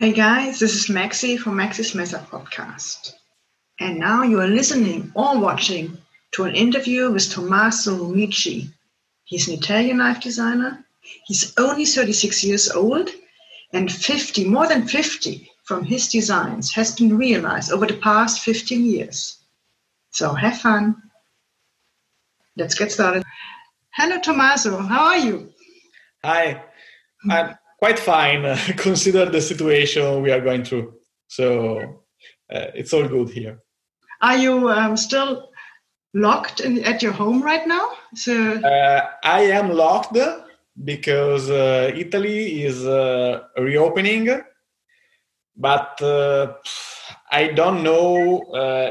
Hey guys, this is Maxi from Maxi's Messer podcast. And now you are listening or watching to an interview with Tommaso Rumici. He's an Italian knife designer. He's only 36 years old and 50, more than 50 from his designs has been realized over the past 15 years. So have fun. Let's get started. Hello, Tommaso. How are you? Hi. I'm quite fine, uh, consider the situation we are going through. So uh, it's all good here. Are you um, still locked in, at your home right now? So uh, I am locked because uh, Italy is uh, reopening, but uh, I don't know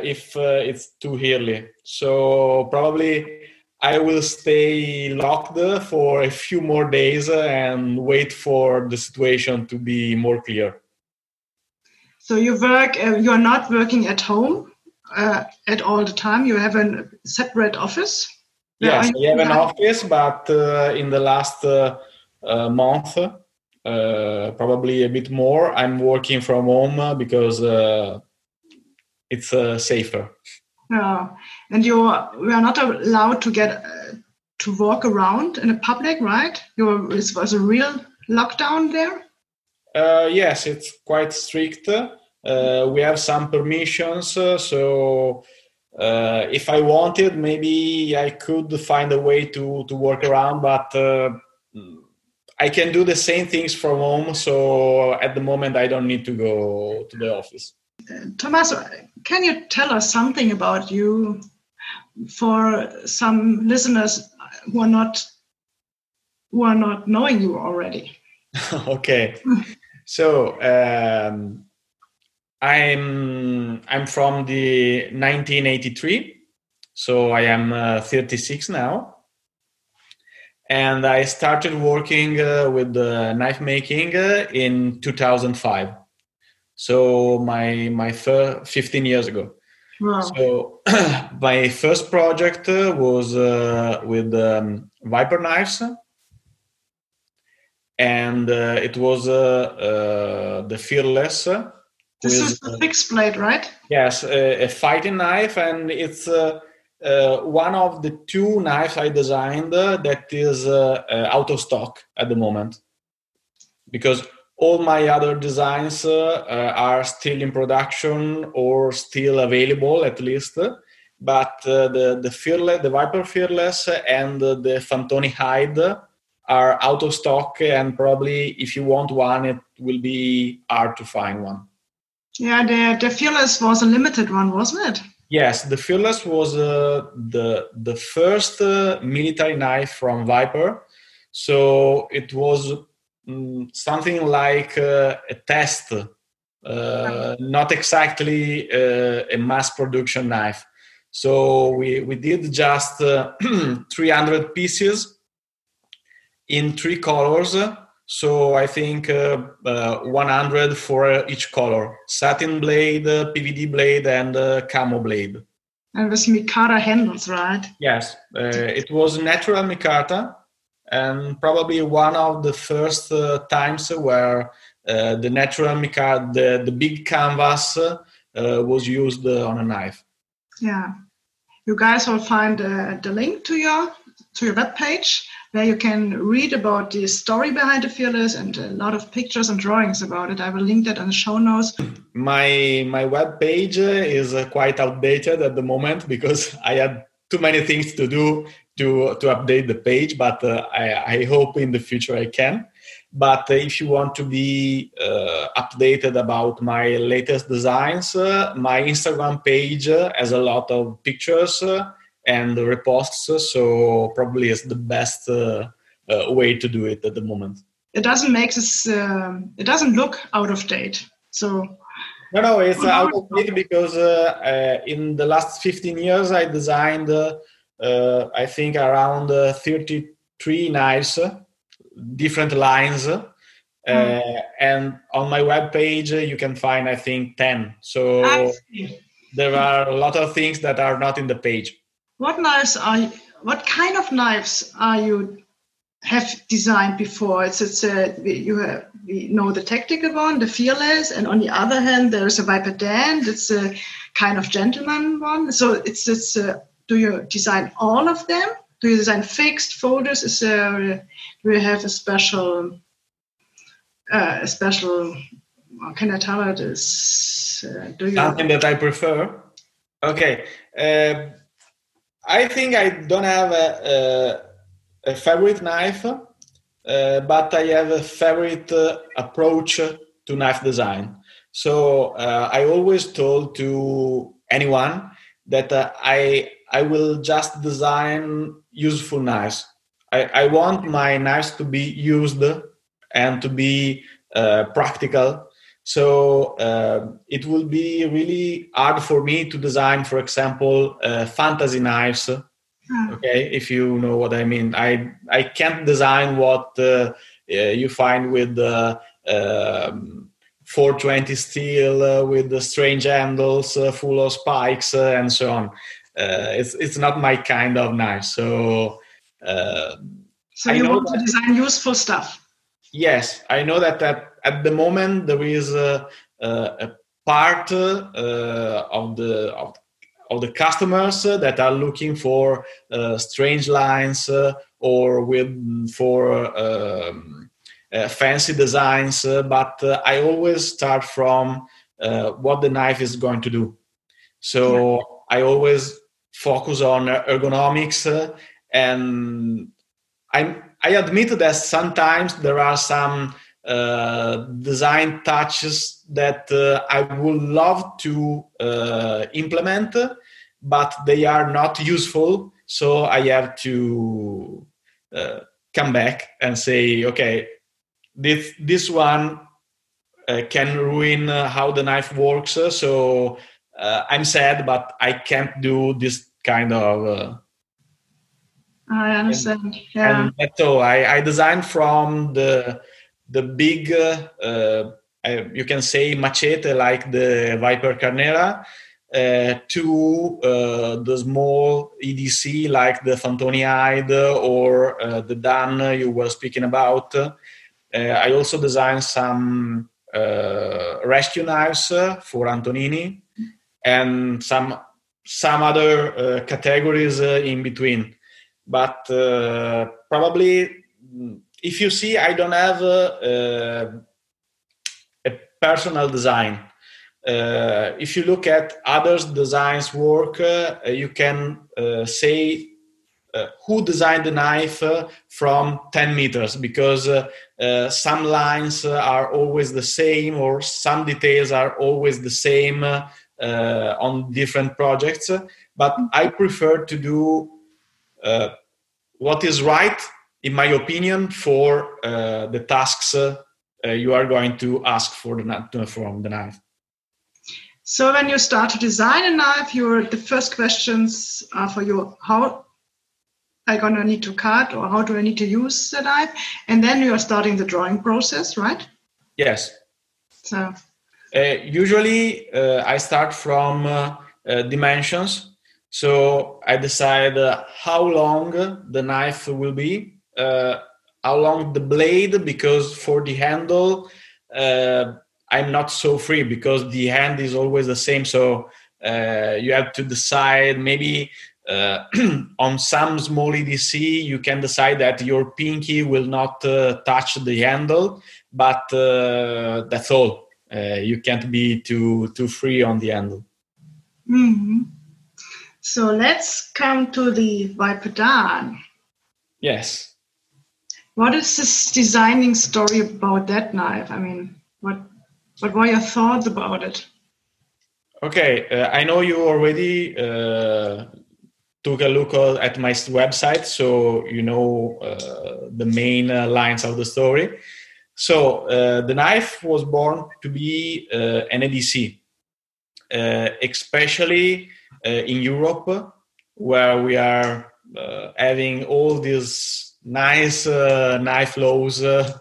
if it's too early. So probably I will stay locked for a few more days and wait for the situation to be more clear. So you work, uh, you are not working at home uh, at all the time. You have a separate office. Yes, I have an office, but uh, in the last uh, uh, month, uh, probably a bit more, I'm working from home because it's safer. Yeah, and you we are not allowed to get uh, to walk around in the public, right? You it was a real lockdown there. Uh, yes, it's quite strict. Uh, we have some permissions, uh, so uh, if I wanted, maybe I could find a way to to work around, but. Uh, I can do the same things from home, so at the moment I don't need to go to the office. Tommaso, can you tell us something about you for some listeners who are not who are not knowing you already? okay, so um, I'm I'm from the 1983, so I am uh, 36 now, and I started working uh, with uh, knife making uh, in 2005 so my my first 15 years ago wow. so my first project uh, was uh, with um, viper knives. And uh, it was uh, uh, the fearless this with, is the fixed blade right? Yes a, a fighting knife. And it's uh, one of the two knives I designed that is out of stock at the moment. Because all my other designs uh, are still in production or still available at least. But uh, the the fearless the viper fearless and the fantoni hide are out of stock and probably if you want one it will be hard to find one. Yeah the the fearless was a limited one wasn't it? Yes the fearless was uh, the the first uh, military knife from viper. So it was Mm, something like uh, a test, uh, not exactly uh, a mass production knife. So we, we did just uh, 300 pieces in three colors. So I think uh, uh, 100 for each color: satin blade, PVD blade, and camo blade. And with micarta handles, right? Yes, it was natural micarta and probably one of the first uh, times where uh, the natural mica, the, the big canvas uh, was used on a knife. Yeah, you guys will find uh, the link to your to your web page where you can read about the story behind the fearless and a lot of pictures and drawings about it. I will link that in the show notes. My my web page is uh, quite outdated at the moment because I had too many things to do to to update the page, but uh, I, I, hope in the future I can. But uh, if you want to be uh, updated about my latest designs, uh, my Instagram page has a lot of pictures uh, and reposts, so probably is the best uh, way to do it at the moment. It doesn't make this. Um, it doesn't look out of date. So no, no, it's out of date because in the last 15 years I designed uh, Uh, I think around uh, 33 knives, uh, different lines. Mm. and on my web page, you can find, I think, 10. So there are a lot of things that are not in the page. What knives are you, what kind of knives are you have designed before. It's it's a, you have, we know the tactical one, the fearless, and on the other hand, there's a Viper Dan. It's a kind of gentleman one. So it's it's. A, do you design all of them? Do you design fixed folders? Is there do you have a special uh, a special? How can I tell uh, do you something that I prefer? Okay. Uh, I think I don't have a, a, a favorite knife, uh, but I have a favorite uh, approach to knife design. So uh, I always told to anyone that uh, I I will just design useful knives. I, I want my knives to be used and to be uh, practical so uh, it will be really hard for me to design, for example, uh, fantasy knives. Hmm. Okay, if you know what I mean, I I can't design what uh, you find with the um, 420 steel uh, with the strange handles, uh, full of spikes, uh, and so on. It's it's not my kind of knife. So. so you want to design useful stuff. Yes, I know that that at the moment there is a, a part uh, of the of, of, the customers that are looking for uh, strange lines uh, or with for um, fancy designs, but I always start from what the knife is going to do. So yeah. I always focus on ergonomics and i I admit that sometimes there are some uh, design touches that uh, I would love to uh, implement, but they are not useful. So I have to uh, come back and say, okay, this this one uh, can ruin uh, how the knife works. So I'm sad, but I can't do this kind of. I understand. And, yeah. And all. I, I designed from the the big, uh, you can say machete like the Viper Carnera, uh, to uh, the small EDC like the Fantoni Hide or uh, the Dan you were speaking about. Uh, I also designed some uh, rescue knives for Antonini and some some other categories in between. But probably if you see, I don't have a, a personal design. Uh, if you look at others' designs work, uh, you can uh, say uh, who designed the knife uh, from 10 meters because uh, some lines are always the same or some details are always the same on different projects. But I prefer to do what is right in my opinion, for uh, the tasks uh, you are going to ask for the from the knife. So when you start to design a knife, your the first questions are for you: How I gonna need to cut, or how do I need to use the knife? And then you are starting the drawing process, right? Yes. So. Uh, usually, uh, I start from uh, dimensions. So I decide how long the knife will be uh, long the blade because for the handle i'm not so free because the hand is always the same so uh, you have to decide maybe uh, on some small edc you can decide that your pinky will not uh, touch the handle but that's all you can't be too too free on the handle mm-hmm. so let's come to the Viper Dan yes what is this designing story about that knife? I mean, what what were your thoughts about it? Okay, uh, I know you already uh, took a look at my website, so you know uh, the main uh, lines of the story. So uh, the knife was born to be uh, an EDC, especially in Europe, where we are having all these nice uh, knife laws uh,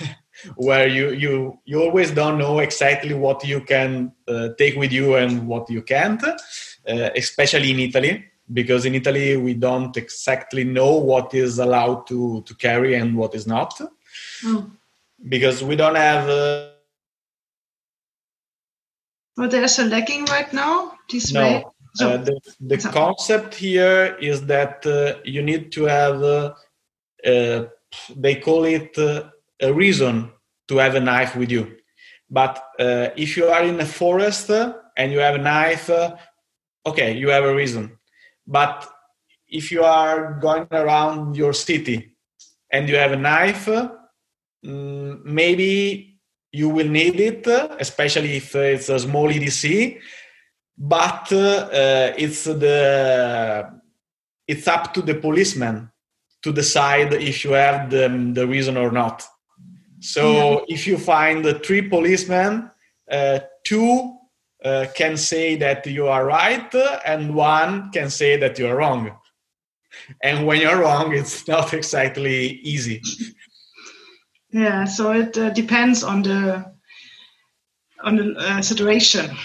where you you you always don't know exactly what you can uh, take with you and what you can't uh, especially in italy because in Italy we don't exactly know what is allowed to to carry and what is not, Oh. Because we don't have. Uh, Well, there's a lagging right now. This no, way. So, uh, the, the so- concept here is that uh, you need to have, uh, uh, they call it uh, a reason to have a knife with you. But uh, if you are in a forest and you have a knife, okay, you have a reason. But if you are going around your city and you have a knife, maybe you will need it, especially if it's a small EDC. But uh, it's the it's up to the policeman to decide if you have the, the reason or not. So if you find three policemen, uh, two uh, can say that you are right, and one can say that you are wrong. And when you're wrong, it's not exactly easy. Yeah, so it uh, depends on the on the uh, situation.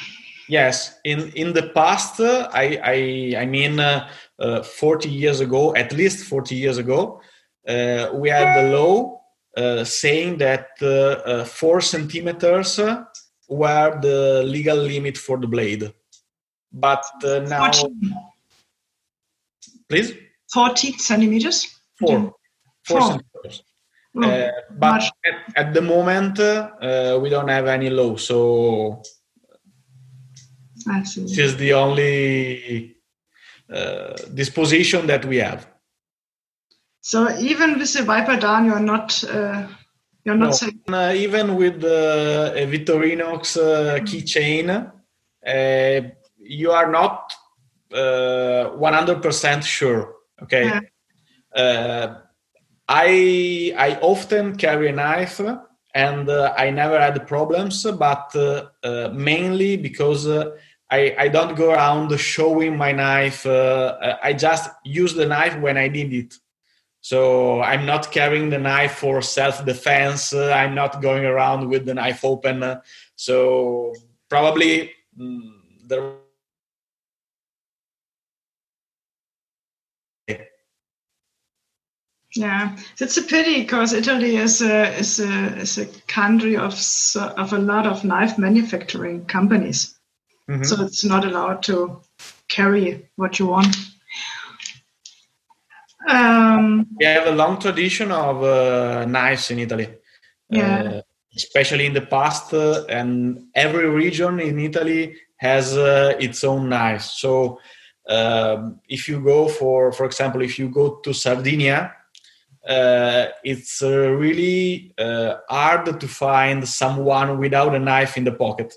Yes, in in the past, uh, I I I mean, uh, uh, forty years ago, at least forty years ago, uh, we had the law uh, saying that four centimeters were the legal limit for the blade. But uh, now, 14, please, 40 centimeters. four, four Four. Uh, but at, at the moment, uh, we don't have any law, so I this is the only uh, disposition that we have. So even with the Viper Dan, you're not uh, you're not No. saying Uh, even with uh, a Victorinox uh, keychain, uh, you are not uh, 100% sure. Okay. Yeah. Uh, I I often carry a knife, and uh, I never had problems, but uh, uh, mainly because. Uh, I, I don't go around showing my knife. Uh, I just use the knife when I need it. So I'm not carrying the knife for self-defense. Uh, I'm not going around with the knife open. Uh, so probably mm, there. Yeah, it's a pity because Italy is a is a is a country of of a lot of knife manufacturing companies, Mhm. so it's not allowed to carry what you want. Um, we have a long tradition of uh, knives in Italy. Yeah. Uh, especially in the past, uh, and every region in Italy has uh, its own knives. So, um, if you go for, for example, if you go to Sardinia, uh, it's uh, really uh, hard to find someone without a knife in the pocket.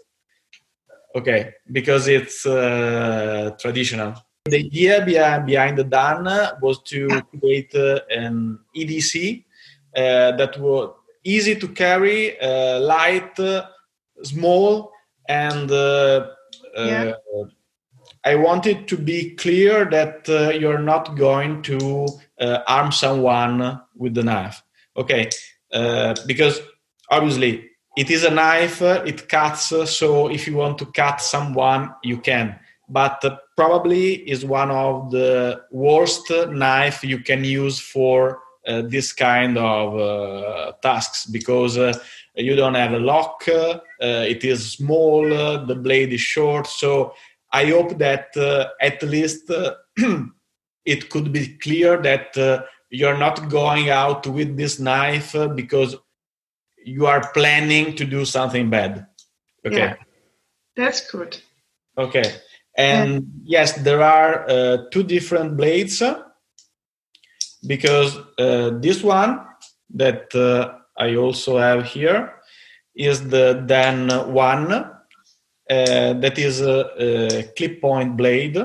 Okay, because it's uh, traditional. The idea behind, behind the DAN was to create uh, an EDC uh, that was easy to carry, light, small, and Yeah. I wanted to be clear that uh, you're not going to uh, harm someone with the knife. Okay, uh, because obviously it is a knife, uh, it cuts, uh, so if you want to cut someone, you can. But uh, probably is one of the worst knife you can use for this kind of tasks because you don't have a lock, it is small, the blade is short. So I hope that uh, at least uh, it could be clear that uh, you're not going out with this knife uh, because you are planning to do something bad. Okay. Yeah. that's good. Okay. And yes, there are uh, two different blades because uh, this one that uh, I also have here is the Dan one that is a, a clip point blade.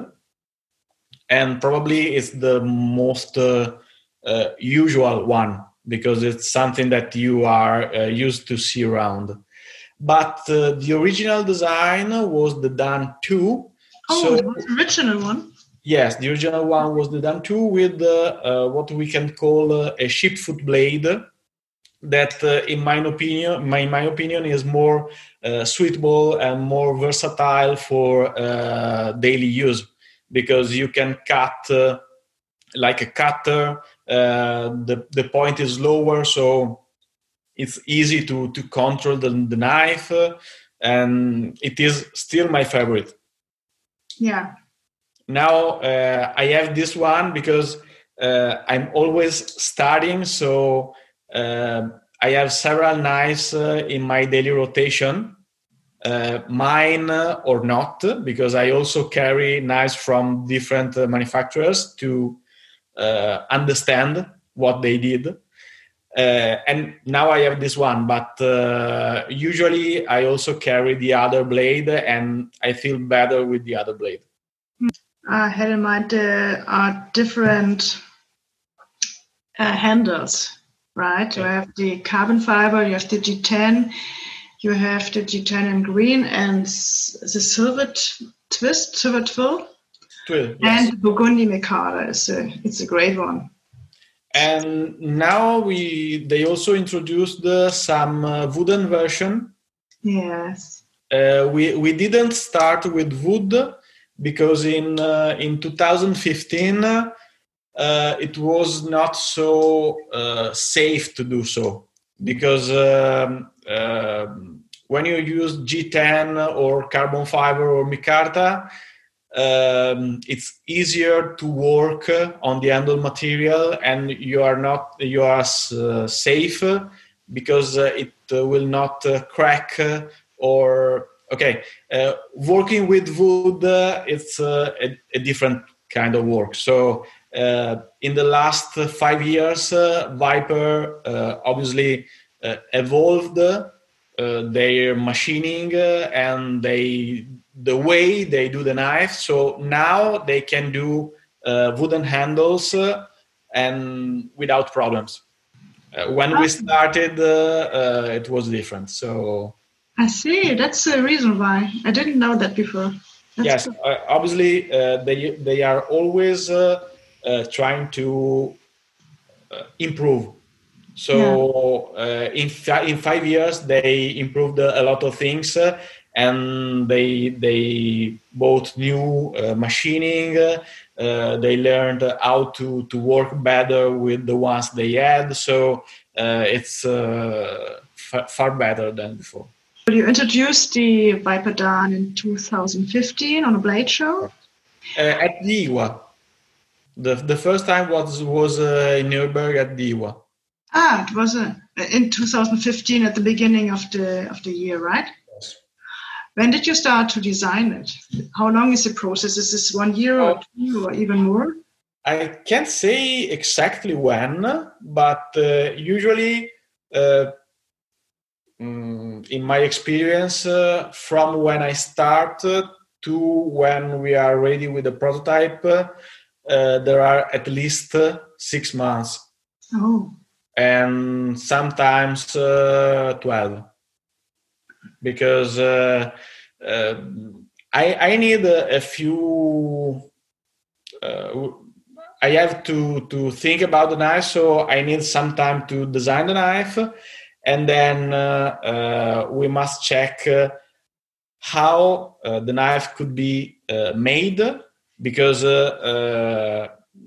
And probably it's the most uh, uh, usual one because it's something that you are uh, used to see around. But uh, the original design was the Dan 2 Oh, so the original one. yes the original one was the Dan 2 with uh, uh, what we can call uh, a sheep foot blade that uh, in my opinion my, my opinion is more uh, suitable and more versatile for uh, daily use because you can cut uh, like a cutter. Uh, the the point is lower, so it's easy to to control the, the knife, uh, and it is still my favorite. Yeah. Now uh, I have this one because uh, I'm always studying, so I have several knives uh, in my daily rotation. Uh, mine uh, or not, because I also carry knives from different manufacturers to understand what they did. and now I have this one, but usually I also carry the other blade, and I feel better with the other blade. I had in mind there are different uh, handles, right? You have the carbon fiber, you have the G10, you have the G10 in green, and the silver twist, silver twill. Twill, yes. And Burgundy Micarta is a, it's a great one. And now we they also introduced uh, some uh, wooden version. Yes. Uh, we we didn't start with wood because in uh, in 2015 uh, it was not so uh, safe to do so. Because um, um when you use G10 or carbon fiber or micarta, um, it's easier to work on the handle material and you are not you are uh, safe because uh, it uh, will not crack or okay uh, working with wood uh, it's uh, a, a, different kind of work. So uh, Uh, in the last five years uh, viper uh, obviously uh, evolved uh, their machining and they the way they do the knife so now they can do wooden handles and without problems when we started it was different so I see. That's the reason why. I didn't know that before. That's yes, uh, obviously uh, they they are always uh, uh trying to uh, improve. So yeah. Uh, in fi- in five years they improved a lot of things, and they they bought new machining. they learned how to to work better with the ones they had. So it's f- far better than before. You introduced the Viper Dan in 2015 on a blade show? Uh, at the IWA. The, the first time was was uh, in Nuremberg at the IWA. Ah, it was uh, in 2015 at the beginning of the of the year, right? Yes. When did you start to design it? How long is the process? Is this one year or uh, two or even more? I can't say exactly when, but uh, usually uh, um, in my experience, uh, from when I start to when we are ready with the prototype, uh, there are at least uh, six months. Oh. And sometimes uh, 12. Because uh, uh, I, I need a, a few. I have to, to think about the knife, so I need some time to design the knife and then uh, uh, we must check uh, how the knife could be made because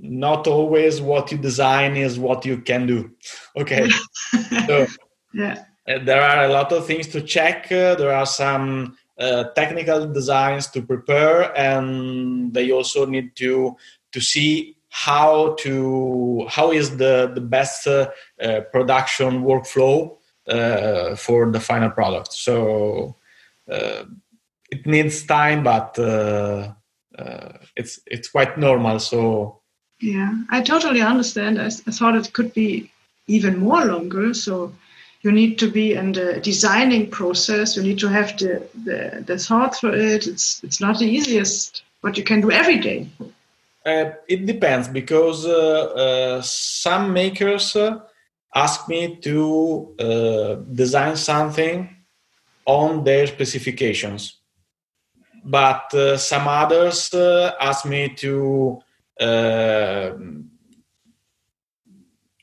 not always what you design is what you can do. Okay. So yeah. there are a lot of things to check there are some uh, technical designs to prepare and they also need to to see how to how is the the best uh, uh, production workflow uh, for the final product. So uh, it needs time, but uh, it's it's quite normal. So yeah, I totally understand. I, I thought it could be even more longer. So you need to be in the designing process. You need to have the, the, the thought for it. It's it's not the easiest, but you can do every day. Uh, it depends because uh, uh, some makers ask me to uh, design something on their specifications but uh, some others uh, ask me to uh,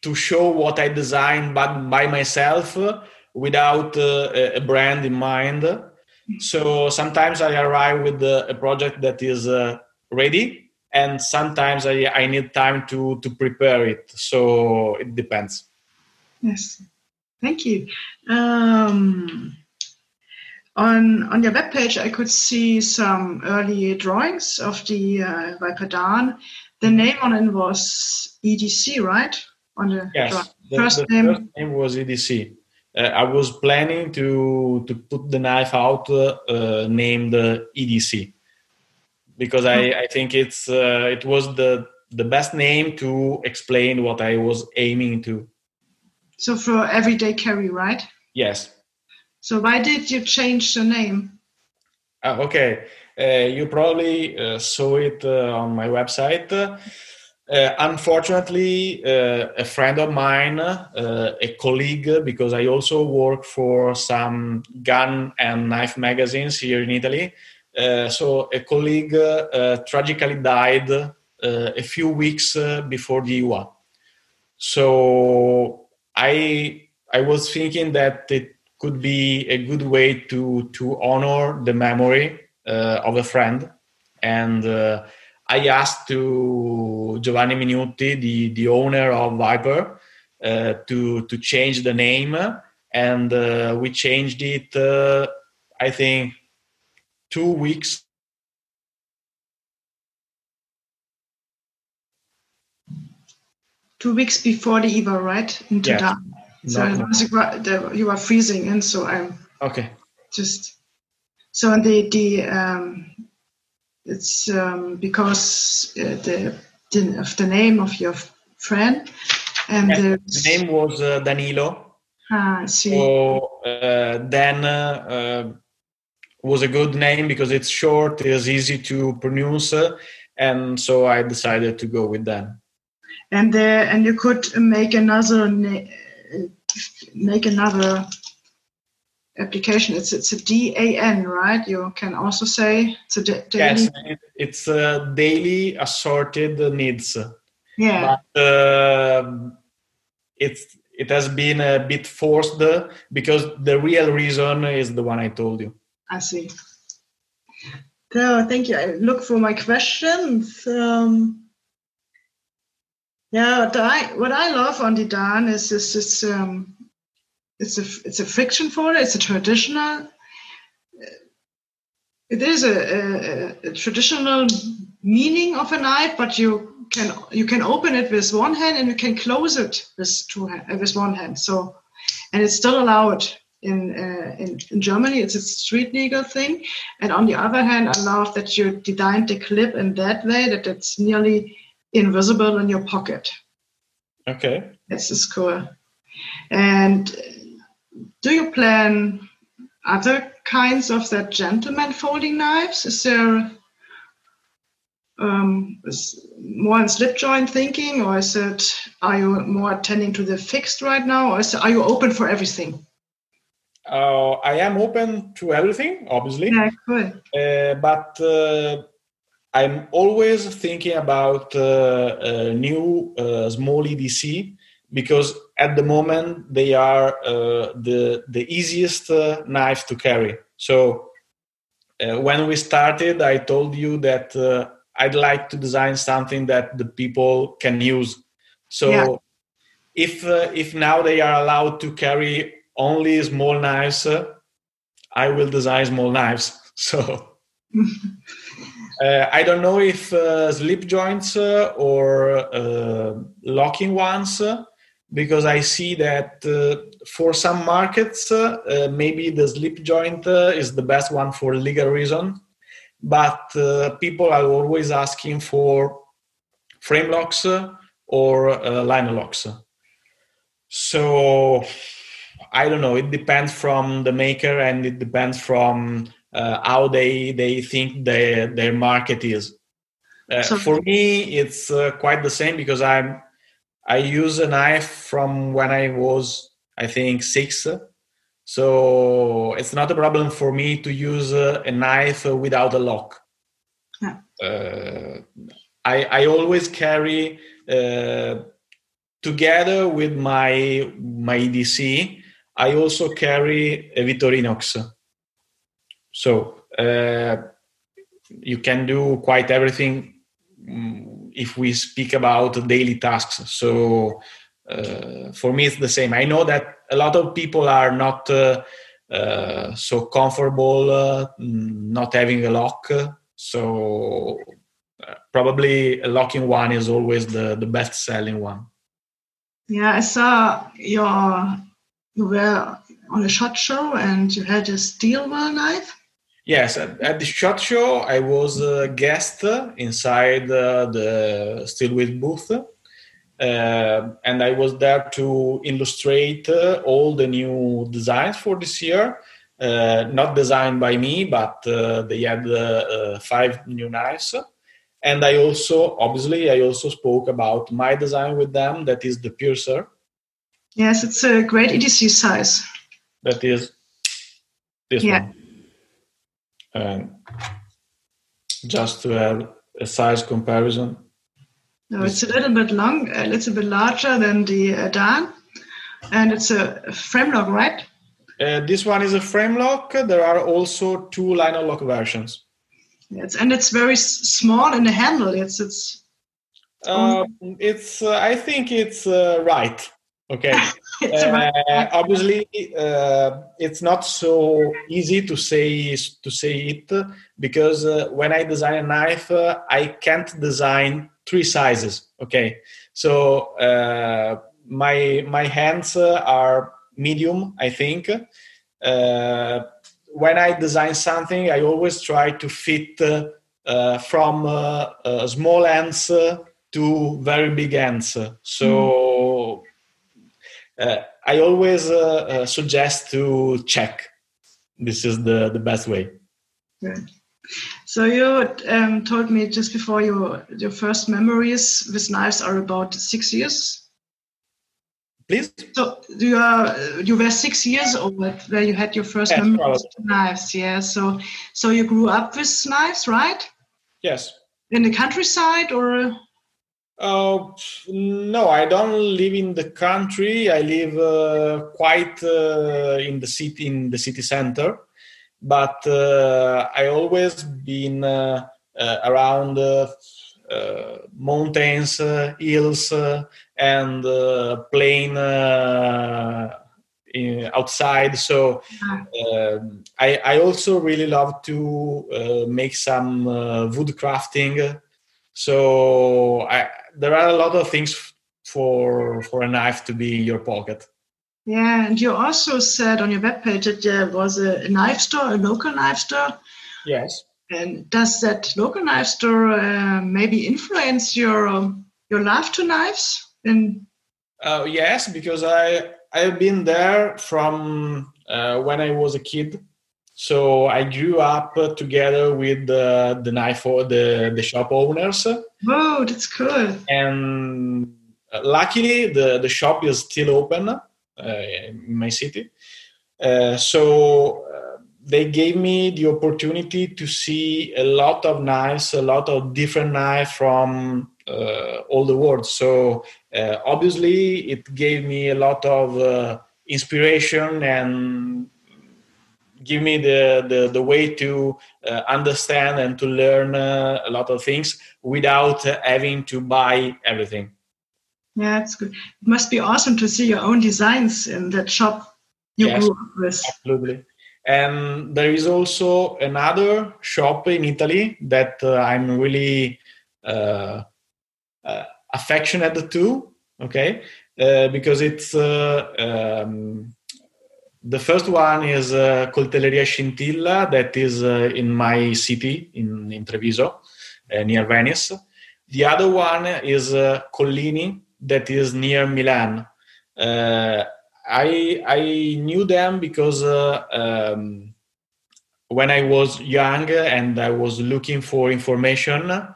to show what I designed by, by myself without uh, a brand in mind. So sometimes I arrive with a project that is uh, ready, and sometimes I, I need time to to prepare it. So it depends. Yes, thank you. Um, on on your webpage, I could see some early drawings of the uh, Viper Dan. The name on it was EDC, right? On the yes, the, first, the name. first name was EDC. Uh, I was planning to to put the knife out uh, uh named EDC because I, I think it's uh, it was the the best name to explain what I was aiming to. So for everyday carry, right? Yes. So why did you change the name? Uh, okay, uh, you probably uh, saw it uh, on my website. Uh, unfortunately, uh, a friend of mine, a colleague, because I also work for some gun and knife magazines here in Italy. so a colleague tragically died a few weeks before the IWA. So I I was thinking that it could be a good way to to honor the memory uh, of a friend. And uh, i asked to giovanni minuti the the owner of viper uh, to to change the name. And uh, we changed it uh, i think two weeks two weeks before the IWA right? Into yes. So no. you are freezing in, so I'm okay. Just so the the um, it's um, because uh, the, the of the name of your friend and yeah, the name was uh, Danilo. Ah, see. So uh, then uh, uh, was a good name because it's short, it's easy to pronounce, and so I decided to go with that. And there, and you could make another name make another application. It's it's a DAN, right? You can also say it's a da- daily. Yes, it's a daily assorted needs. Yeah. But uh, it's it has been a bit forced because the real reason is the one I told you. I see. So thank you. I look for my questions. Um, yeah, what I what I love on the Dan is this is um, it's a it's a friction folder. It's a traditional. It is a, a, a, traditional meaning of a knife, but you can you can open it with one hand and you can close it with two hand, uh, with one hand. So, and it's still allowed in, uh, in in Germany. It's a street legal thing. And on the other hand, I love that you designed the clip in that way that it's nearly invisible in your pocket. Okay. This is cool. And do you plan other kinds of that gentleman folding knives? Is there um, is more in slip joint thinking, or is it are you more attending to the fixed right now, or is, are you open for everything? Uh, I am open to everything, obviously. Yeah, cool. Uh, but uh, I'm always thinking about uh, a new uh, small EDC because at the moment they are uh, the the easiest uh, knife to carry. So uh, when we started, I told you that uh, I'd like to design something that the people can use. So yeah. if if now they are allowed to carry only small knives, I will design small knives. So. Uh, I don't know if uh, slip joints uh, or uh, locking ones, uh, because I see that uh, for some markets, maybe the slip joint is the best one for legal reason. But people are always asking for frame locks or liner locks. So I don't know. It depends from the maker and it depends from how they they think their their market is. Uh, so, for me, it's uh, quite the same because I'm I use a knife from when I was I think six, so it's not a problem for me to use a knife without a lock. Uh, I I always carry uh, together with my my EDC. I also carry a Victorinox so uh, you can do quite everything mm, if we speak about daily tasks. So uh, for me, it's the same. I know that a lot of people are not uh, uh, so comfortable uh, not having a lock. So uh, probably a locking one is always the, the best selling one. Yeah, I saw your you were on a shot show and you had a Steel Will knife. Yes, at, at, the shot show, I was a guest inside uh, the Steel Will booth, uh, and I was there to illustrate uh, all the new designs for this year. Uh, not designed by me, but uh, they had uh, five new knives. And I also, obviously, I also spoke about my design with them. That is the piercer. Yes, it's a great EDC size. That is this yeah. one and just to have a size comparison. No, it's a little bit long, a little bit larger than the uh, Dan, and it's a frame lock, right? Uh, this one is a frame lock. There are also two liner lock versions. Yes, and it's very small in the handle. It's it's. Um, it's. Uh, I think it's uh, right. Okay. uh, obviously, uh, it's not so easy to say to say it because uh, when I design a knife, uh, I can't design three sizes. Okay, so uh, my my hands uh, are medium, I think. when I design something, I always try to fit from small ends to very big ends. So. Mm I always uh, uh, suggest to check. This is the, the best way. Good. So you um, told me just before your your first memories with knives are about six years. Please. So you are you were six years old where you had your first yes, memories with knives. Yeah. So so you grew up with knives, right? Yes. In the countryside or? Uh, no, I don't live in the country. I live uh, quite uh, in the city, in the city center. But uh, I always been uh, uh, around mountains, hills, and plain in, outside. So I, I, also really love to make some wood crafting. So I, there are a lot of things for for a knife to be in your pocket. Yeah, and you also said on your webpage that there was a, knife store, a local knife store. Yes. And does that local knife store uh, maybe influence your um, your love to knives? And uh, yes, because I I've been there from uh, when I was a kid. So I grew up together with the, the knife or the, the shop owners. Oh, that's cool. And uh, luckily, the, the shop is still open uh, in my city. Uh, so uh, they gave me the opportunity to see a lot of knives, a lot of different knives from uh, all the world. So uh, obviously, it gave me a lot of inspiration and give me the, the, the way to uh, understand and to learn uh, a lot of things without uh, having to buy everything. Yeah, it's good. It must be awesome to see your own designs in that shop you yes, grew up with. Absolutely. And there is also another shop in Italy that uh, I'm really uh, uh, affectionate to. Okay, because it's um, the first one is uh, Coltelleria Scintilla, that is uh, in my city, in, in Treviso, uh, near Venice. The other one is uh, Collini, that is near Milan. Uh, I, I knew them because uh, um, when I was young and I was looking for information, uh,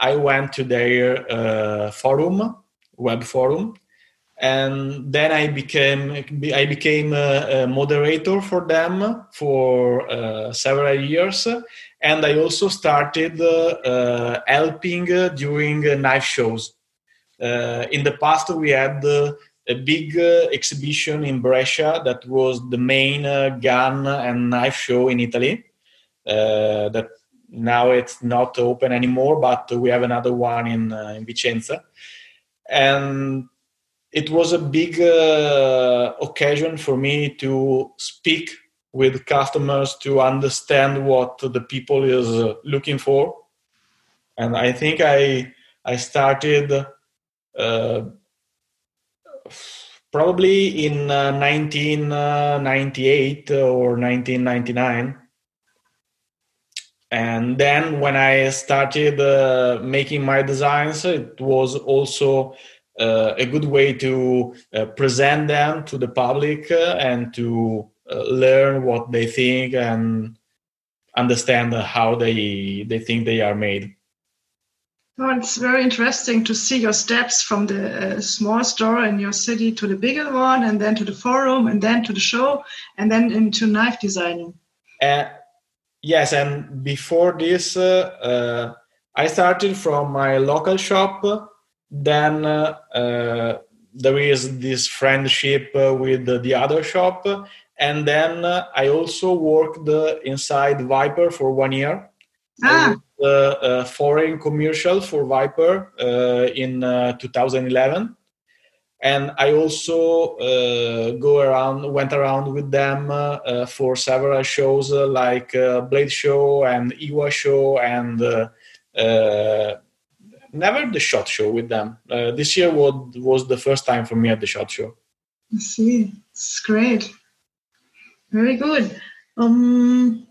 I went to their forum, web forum, and then I became I became a, moderator for them for uh, several years, and I also started uh, helping during knife shows. Uh, in the past, we had a big uh, exhibition in Brescia that was the main uh, gun and knife show in Italy. Uh, that now it's not open anymore, but we have another one in uh, in Vicenza, and it was a big uh, occasion for me to speak with customers to understand what the people is uh, looking for. And i think i i started uh, probably in uh, 1998 or 1999 and then when i started uh, making my designs it was also uh, a good way to uh, present them to the public uh, and to uh, learn what they think and understand how they they think they are made well, it's very interesting to see your steps from the uh, small store in your city to the bigger one, and then to the forum, and then to the show, and then into knife designing. Uh, yes, and before this, uh, uh I started from my local shop. Then uh, uh, there is this friendship with the other shop, and then I also worked inside Viper for one year. Ah. Uh, foreign commercial for Viper uh, in uh, 2011 and I also uh, go around, went around with them uh, for several shows uh, like Blade Show and IWA Show, and never the Shot Show with them. this year was, was the first time for me at the Shot Show. I see, it's great, very good. Um,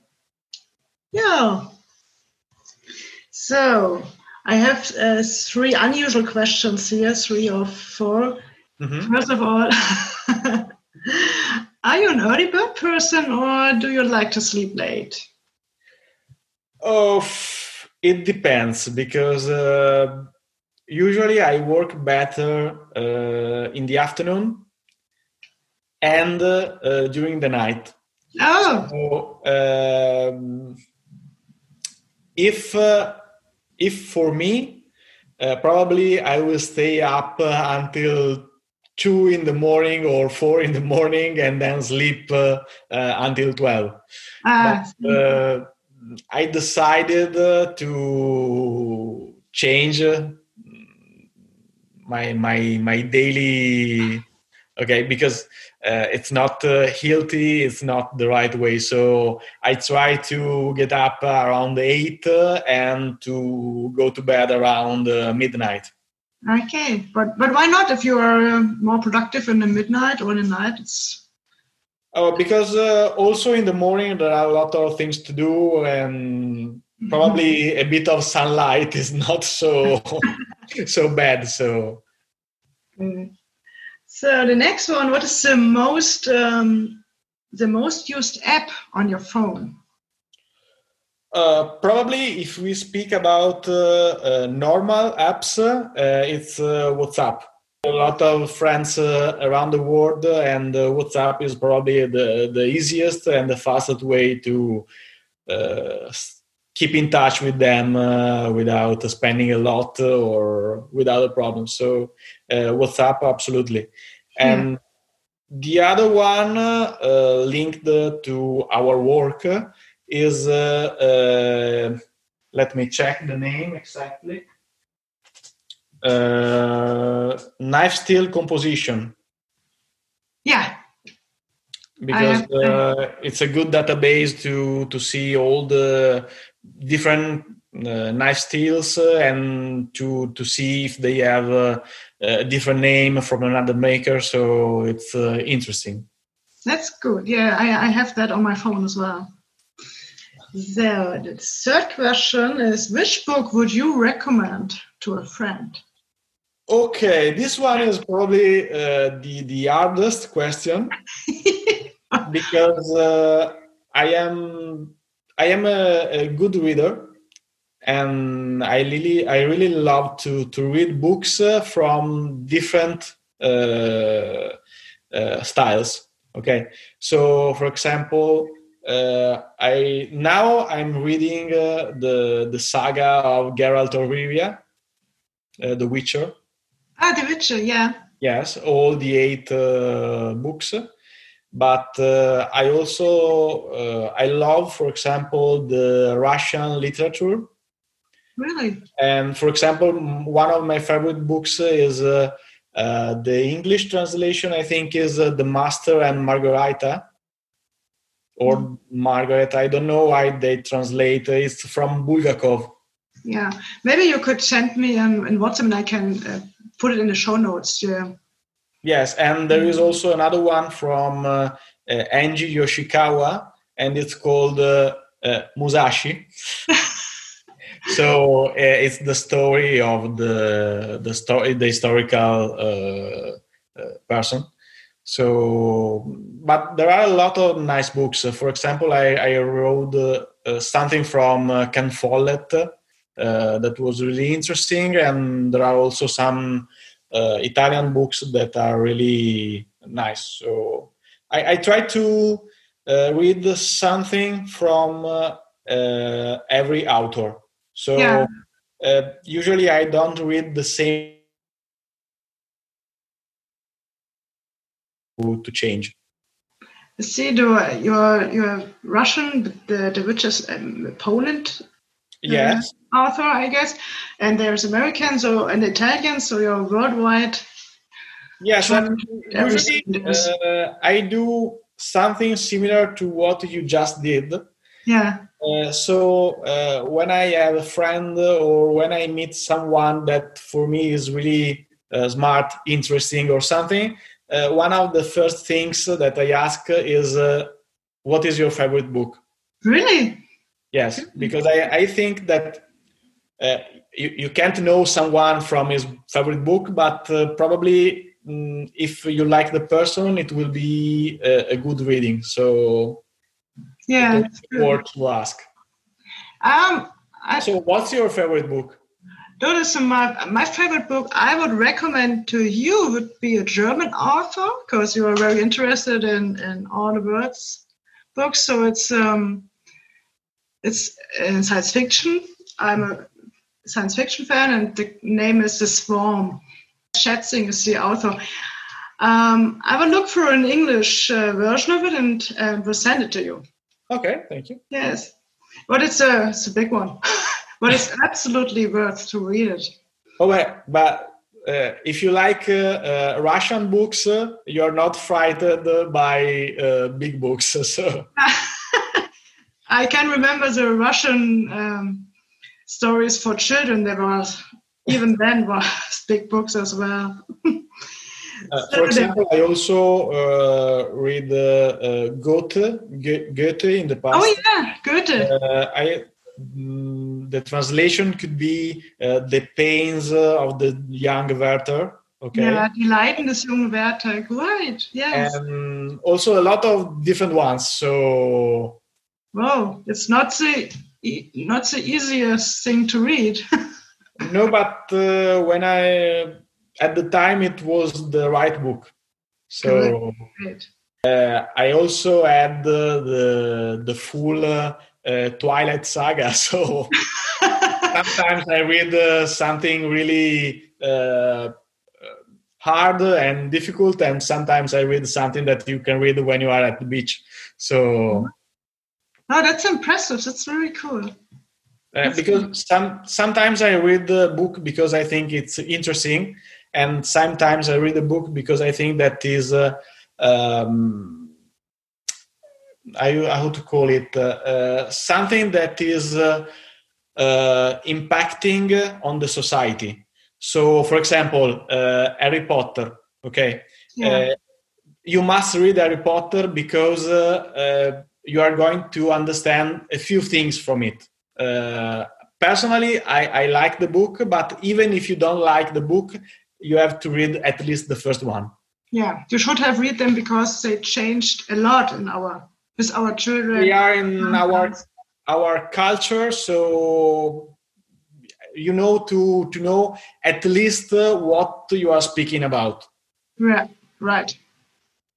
yeah, so I have uh, three unusual questions here, three or 4 mm-hmm. First of all, are you an early bird person or do you like to sleep late? Oh, it depends because uh, usually I work better uh, in the afternoon and uh, during the night. Oh. So, um, if uh, if for me, uh, probably I will stay up uh, until two in the morning or four in the morning and then sleep uh, uh until 12. Ah. But, uh, I decided uh, to change my my my daily okay because uh, it's not uh, healthy it's not the right way. So i try to get up around 8 uh, and to go to bed around uh, midnight. Okay but but why not? If you are uh, more productive in the midnight or in the night it's Oh, because uh, also in the morning there are a lot of things to do and probably a bit of sunlight is not so so bad so mm. So the next one, what is the most um, the most used app on your phone? Uh, probably, if we speak about uh, uh, normal apps, uh, it's uh, WhatsApp. A lot of friends uh, around the world, and WhatsApp is probably the, the easiest and the fastest way to keep in touch with them without spending a lot or without a problem. So, WhatsApp, absolutely. And yeah. the other one uh, linked to our work is, uh, uh, let me check the name exactly. Uh, knife steel composition. Yeah, because uh, it's a good database to to see all the different uh, knife steels uh, and to to see if they have uh, a different name from another maker. So it's uh, interesting. That's good. Yeah, I, I have that on my phone as well. So the third question is: Which book would you recommend to a friend? Okay, this one is probably uh, the the hardest question because uh, I am I am a, a, good reader, and I really I really love to to read books uh, from different uh, uh, styles. Okay, so for example, uh, I now I'm reading uh, the the saga of Geralt of Rivia, uh, The Witcher. Ah, The Witcher, yeah. Yes, all the eight books. but uh, I also uh, I love, for example, the Russian literature. Really? And for example, one of my favorite books is uh, uh, the English translation. I think is uh, the Master and Margarita, or mm. Margaret. I don't know why they translate. It's from Bulgakov. Yeah, maybe you could send me um, in WhatsApp, and I can uh, put it in the show notes. Yeah. Yes, and there is also another one from uh, uh, Eiji Yoshikawa, and it's called uh, uh Musashi. so uh, it's the story of the the story the historical uh, person. So, but there are a lot of nice books. for example, I, I wrote something from Ken Follett that was really interesting, and there are also some uh, Italian books that are really nice. So I, I try to uh, read something from uh, uh every author. So yeah. Uh, usually I don't read the same to change. See, the, you're, you're Russian, the, the which is um, Poland yes. author i guess. And there's americans or and italians so you're worldwide. Yes usually uh, i do something similar to what you just did. Yeah. Uh, so uh, when i have a friend or when i meet someone that for me is really uh, smart interesting or something uh, one of the first things that i ask is uh, what is your favorite book? Really Yes, because I, I think that uh, you, you can't know someone from his favorite book, but uh, probably mm, if you like the person, it will be a, a good reading. So, yeah, worth to ask. Um, I, so, what's your favorite book? That is my my favorite book. I would recommend to you would be a German author because you are very interested in in all the words books. So it's um, it's uh, science fiction. I'm a science fiction fan, and the name is The Swarm. Schätzing is the author. Um, I will look for an English uh, version of it and uh, will send it to you. Okay, thank you. Yes, but it's a it's a big one, but it's absolutely worth to read it. Oh, but, but uh, if you like uh, uh, Russian books, uh, you're not frightened by uh, big books. So I can remember the Russian um, stories for children. There was even then was big books as well. Uh, for example, I also uh, read uh, Goethe, Goethe in the past. Oh yeah, Goethe. Uh, I, mm, the translation could be uh, the pains of the young Werther. Okay. Yeah, die Leiden des jungen Werther. Great. Yes. And also a lot of different ones. So Wow, it's not the not the easiest thing to read. no, but uh, when I at the time it was the right book, so uh, I also had the the, the full uh, uh Twilight Saga. So sometimes I read uh, something really uh, hard and difficult, and sometimes I read something that you can read when you are at the beach. So. Oh, that's impressive. That's very cool. Uh, because some sometimes I read the book because I think it's interesting, and sometimes I read the book because I think that is uh, um, I how to call it uh, uh something that is uh, uh, impacting on the society. So, for example, Harry Potter. Okay, yeah. you must read Harry Potter because you are going to understand a few things from it. Uh, personally, I, I like the book, but even if you don't like the book, you have to read at least the first one. Yeah, you should have read them because they changed a lot in our with our children. They are in our our culture, so you know to to know at least uh, what you are speaking about. Yeah, right.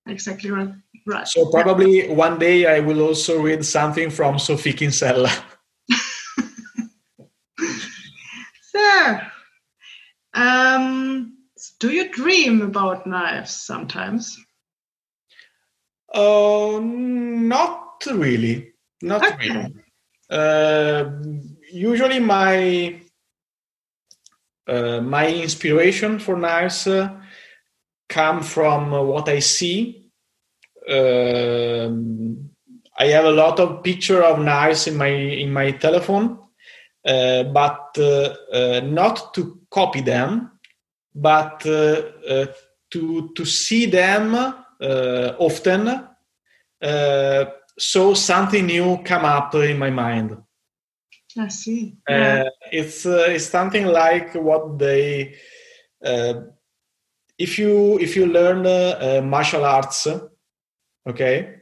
Exactly right. Right. So probably one day I will also read something from Sophie Kinsella. so, um, do you dream about knives sometimes? Uh, not really. Not Okay. really. Uh, usually, my uh, my inspiration for knives uh, come from what I see. Um, I have a lot of picture of knives in my in my telephone, uh, but uh, uh, not to copy them, but uh, uh, to to see them uh, often. Uh, so something new come up in my mind. I see. Yeah. Uh, it's uh, it's something like what they uh, if you if you learn martial arts okay?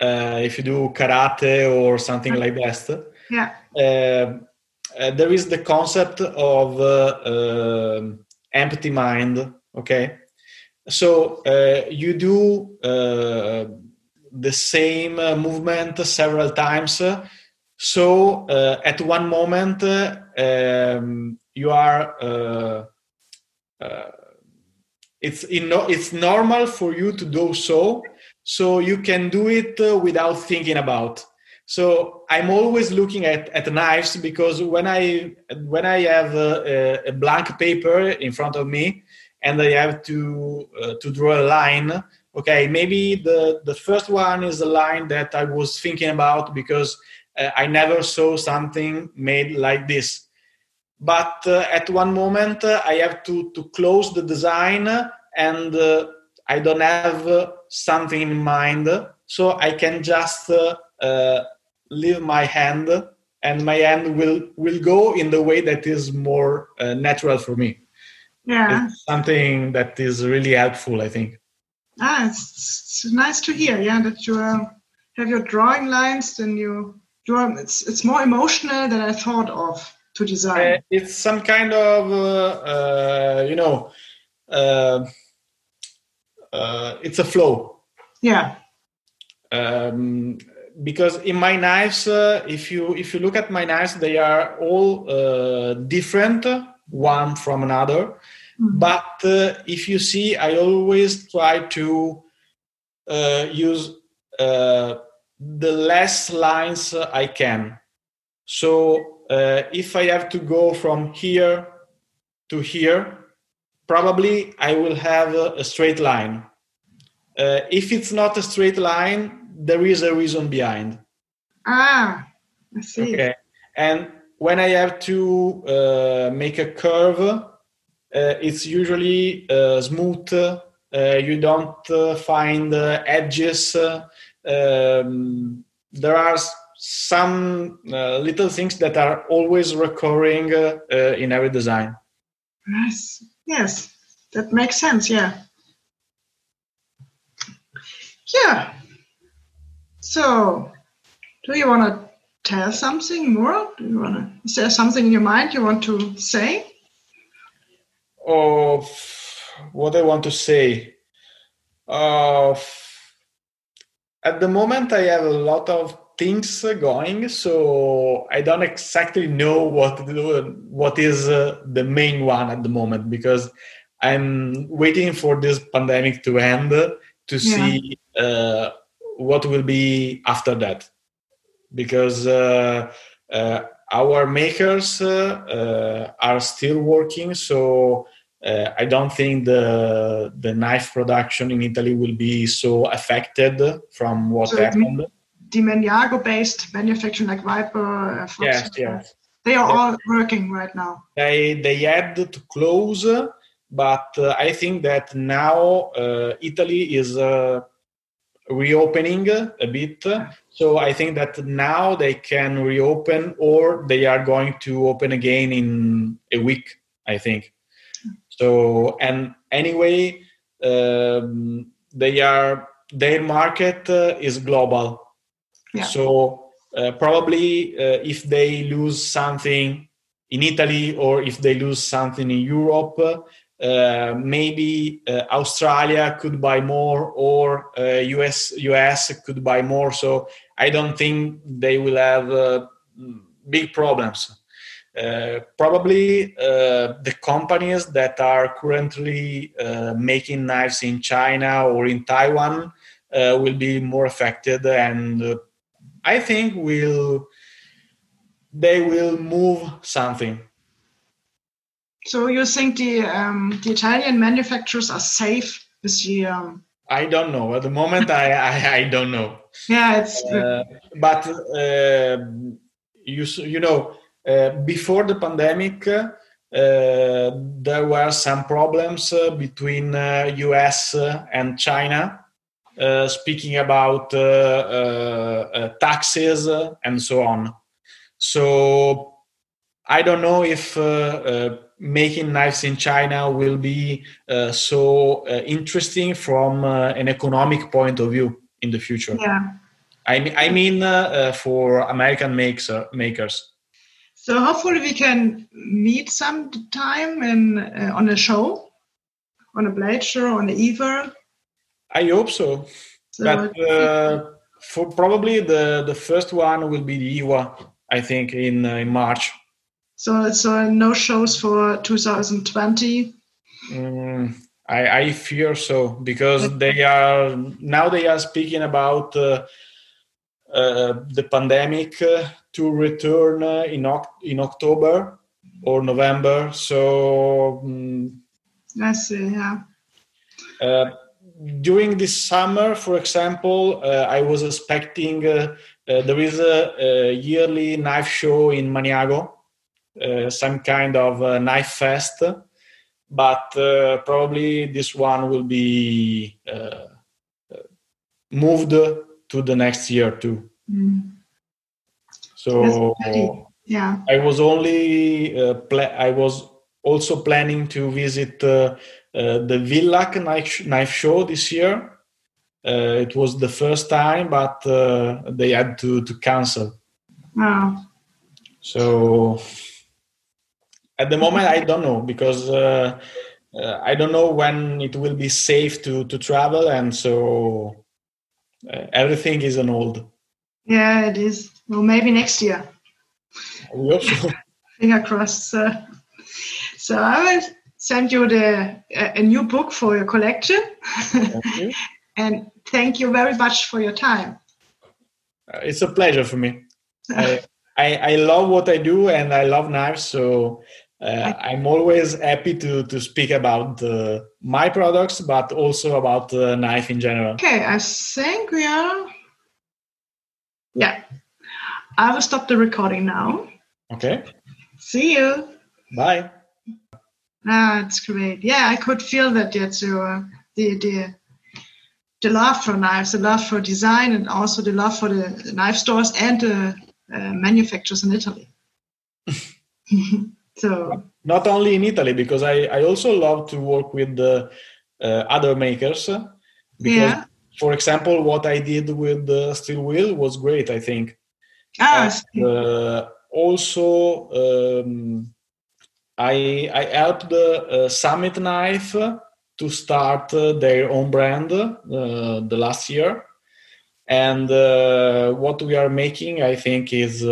Uh, if you do karate or something like that yeah. uh, uh, there is the concept of uh, um empty mind okay? So uh, you do uh, the same movement several times. So uh, at one moment uh, um, you are uh, uh, it's it's normal for you to do so so you can do it uh, without thinking about. So i'm always looking at, at knives because when i when i have a, a blank paper in front of me and i have to uh, to draw a line okay maybe the the first one is a line that i was thinking about because uh, i never saw something made like this but uh, at one moment uh, i have to to close the design and uh, i don't have uh, something in mind so i can just uh, uh, leave my hand and my hand will will go in the way that is more uh, natural for me Yeah. it's something that is really helpful i think Ah, it's, it's nice to hear. Yeah, that you uh, have your drawing lines. Then you draw. It's it's more emotional than I thought of to design. Uh, it's some kind of uh, uh, you know uh, uh, it's a flow yeah. um, because in my knives uh, if you if you look at my knives they are all uh, different one from another Mhm. but uh, if you see i always try to uh, use uh, the less lines i can so uh, if i have to go from here to here probably i will have a, a straight line. Uh, if it's not a straight line there is a reason behind. Ah, I see. okay. And when i have to uh, make a curve uh, it's usually uh, smooth. Uh, you don't uh, find uh, edges. Um, there are some uh, little things that are always recurring uh, uh, in every design Yes. Yes. That makes sense. Yeah. Yeah. So, do you want to tell something more? Do you want to? Is there something in your mind you want to say? of what I want to say. Uh, at the moment, I have a lot of things going, so I don't exactly know what what is uh, the main one at the moment because I'm waiting for this pandemic to end to see uh, what will be after that because uh, uh, our makers uh, uh, are still working so uh, I don't think the the knife production in Italy will be so affected from what So happened. The Maniago based manufacturing like Viper, uh, Yes, yes. they are Yeah. all working right now. They they had to close, but uh, I think that now uh, Italy is uh, reopening a bit. So I think that now they can reopen, or they are going to open again in a week. I think. So and anyway, um, they are their market uh, is global. So uh, probably uh, if they lose something in Italy or if they lose something in Europe, uh, maybe uh, Australia could buy more or uh, US US could buy more. So I don't think they will have uh, big problems. Probably the companies that are currently making knives in China or in Taiwan will be more affected, and I think will they will move something. So you think the um, the Italian manufacturers are safe this year? I don't know. At the moment, I, I, I don't know. Yeah, it's. Uh, but uh, you you know uh, before the pandemic, uh, there were some problems uh, between U.S. Uh, and China, speaking about taxes and so on. So I don't know if making knives in China will be uh, so uh, interesting from uh, an economic point of view in the future. Yeah. I mean, I mean uh, uh, for American makes, makers. So hopefully we can meet sometime in uh, on a show, on a blade show, on the IWA. I hope so. so but for probably the the first one will be the IWA, I think in in March. So, so no shows for 2020. Mm, I, I fear so because they are now they are speaking about uh, uh, the pandemic uh, to return uh, in in October or November. So um, I see. Yeah. Uh, during this summer, for example, uh, I was expecting there is a, a yearly knife show in Maniago uh, some kind of uh, knife fest, but uh, probably this one will be moved to the next year too. Mm. So yeah, I was only pla- I was also planning to visit uh, the Villach knife, knife show this year. Uh, it was the first time, but uh, they had to, to cancel. Wow. So at the moment i don't know because uh, uh, i don't know when it will be safe to to travel and so uh, everything is on hold yeah it is well maybe next year we hope so finger crossed so, so i will send you the a, a new book for your collection thank you. and thank you very much for your time uh, it's a pleasure for me I, I, I love what I do and I love knives, so uh, I'm always happy to to speak about uh, my products, but also about the knife in general. Okay, I think we are. Yeah, I will stop the recording now. Okay. See you. Bye. Ah, it's great. Yeah, I could feel that yet. So uh, the the the love for knives, the love for design, and also the love for the knife stores and the uh, manufacturers in Italy. So not only in Italy, because I, I also love to work with the uh, other makers. Because, yeah. for example, what I did with the Steel Will was great. I think. Ah. And, uh, also, um, I I helped the uh, Summit Knife to start uh, their own brand uh, the last year, and uh, what we are making, I think, is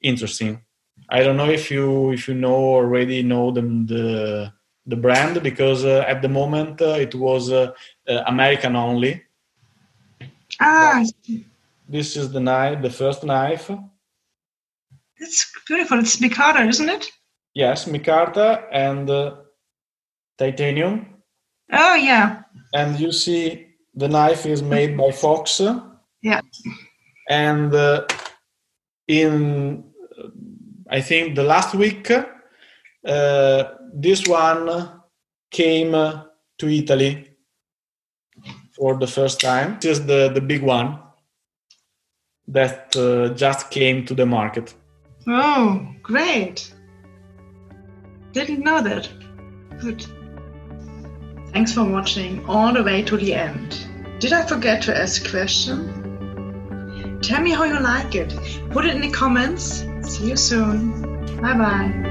interesting. I don't know if you if you know already know them the the brand because uh, at the moment uh, it was American only. Ah, this is the knife, the first knife. It's beautiful. It's micarta, isn't it? Yes, micarta and uh, titanium. Oh yeah. And you see, the knife is made by Fox. Yeah. And uh, in I think the last week, uh, this one came to Italy for the first time. This is the, the big one that uh, just came to the market. Oh, great. Didn't know that. Good. Thanks for watching all the way to the end. Did I forget to ask a question? Tell me how you like it. Put it in the comments See you soon. Bye bye.